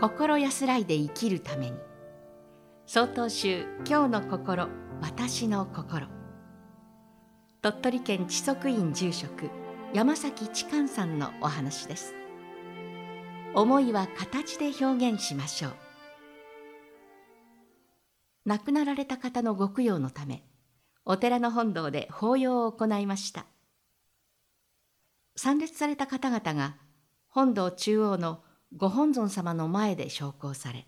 心安らいで生きるために。曹洞宗今日の心私の心。鳥取県智足院住職山崎千寛さんのお話です。思いは形で表現しましょう。亡くなられた方のご供養のためお寺の本堂で法要を行いました。参列された方々が本堂中央のご本尊様の前で昇降され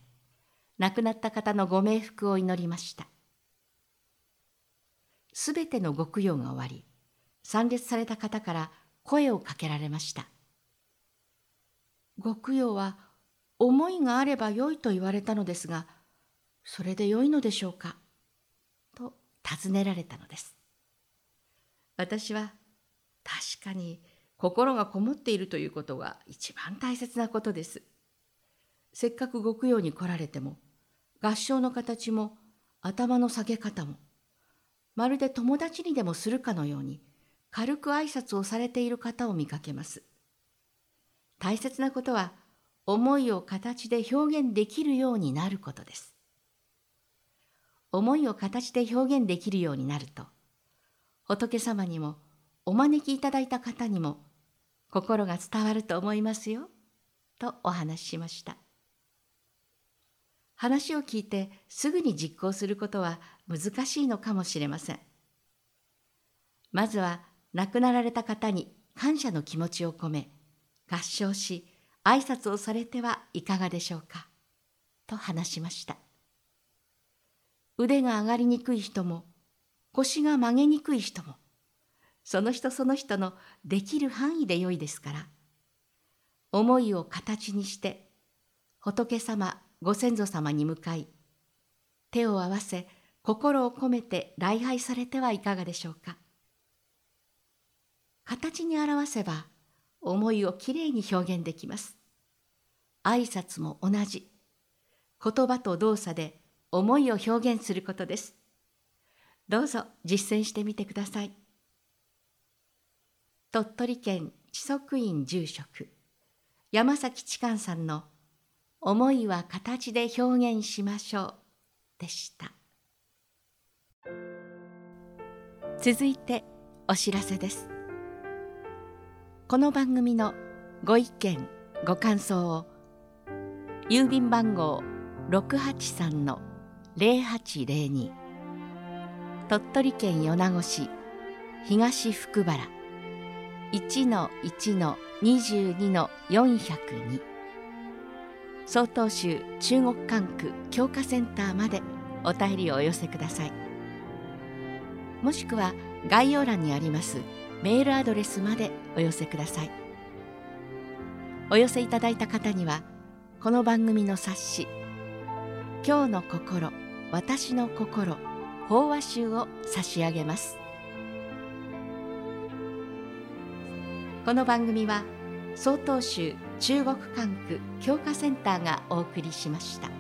亡くなった方のご冥福を祈りました。すべてのご供養が終わり参列された方から声をかけられました。ご供養は思いがあればよいと言われたのですがそれでよいのでしょうか？と尋ねられたのです。私は確かに心がこもっているということが一番大切なことです。せっかくご供養に来られても、合唱の形も頭の下げ方も、まるで友達にでもするかのように軽く挨拶をされている方を見かけます。大切なことは思いを形で表現できるようになることです。思いを形で表現できるようになると、仏様にもお招きいただいた方にも心が伝わると思いますよ。とお話ししました。話を聞いてすぐに実行することは難しいのかもしれません。まずは亡くなられた方に感謝の気持ちを込め、合唱し、挨拶をされてはいかがでしょうか。と話しました。腕が上がりにくい人も、腰が曲げにくい人も、その人その人のできる範囲でよいですから。思いを形にして仏様ご先祖様に向かい手を合わせ心を込めて礼拝されてはいかがでしょうか。形に表せば思いをきれいに表現できます。挨拶も同じ。言葉と動作で思いを表現することです。どうぞ実践してみてください。鳥取県智足院住職山崎千寛さんの「思いは形で表現しましょう」でした。続いてお知らせです。この番組のご意見ご感想を郵便番号683-0802鳥取県米子市東福原。1-1-22-402曹洞宗中国管区教化センターまでお便りをお寄せください。もしくは概要欄にありますメールアドレスまでお寄せください。お寄せいただいた方にはこの番組の冊子「今日の心私の心法話集」を差し上げます。この番組は曹洞州中国管区教化センターがお送りしました。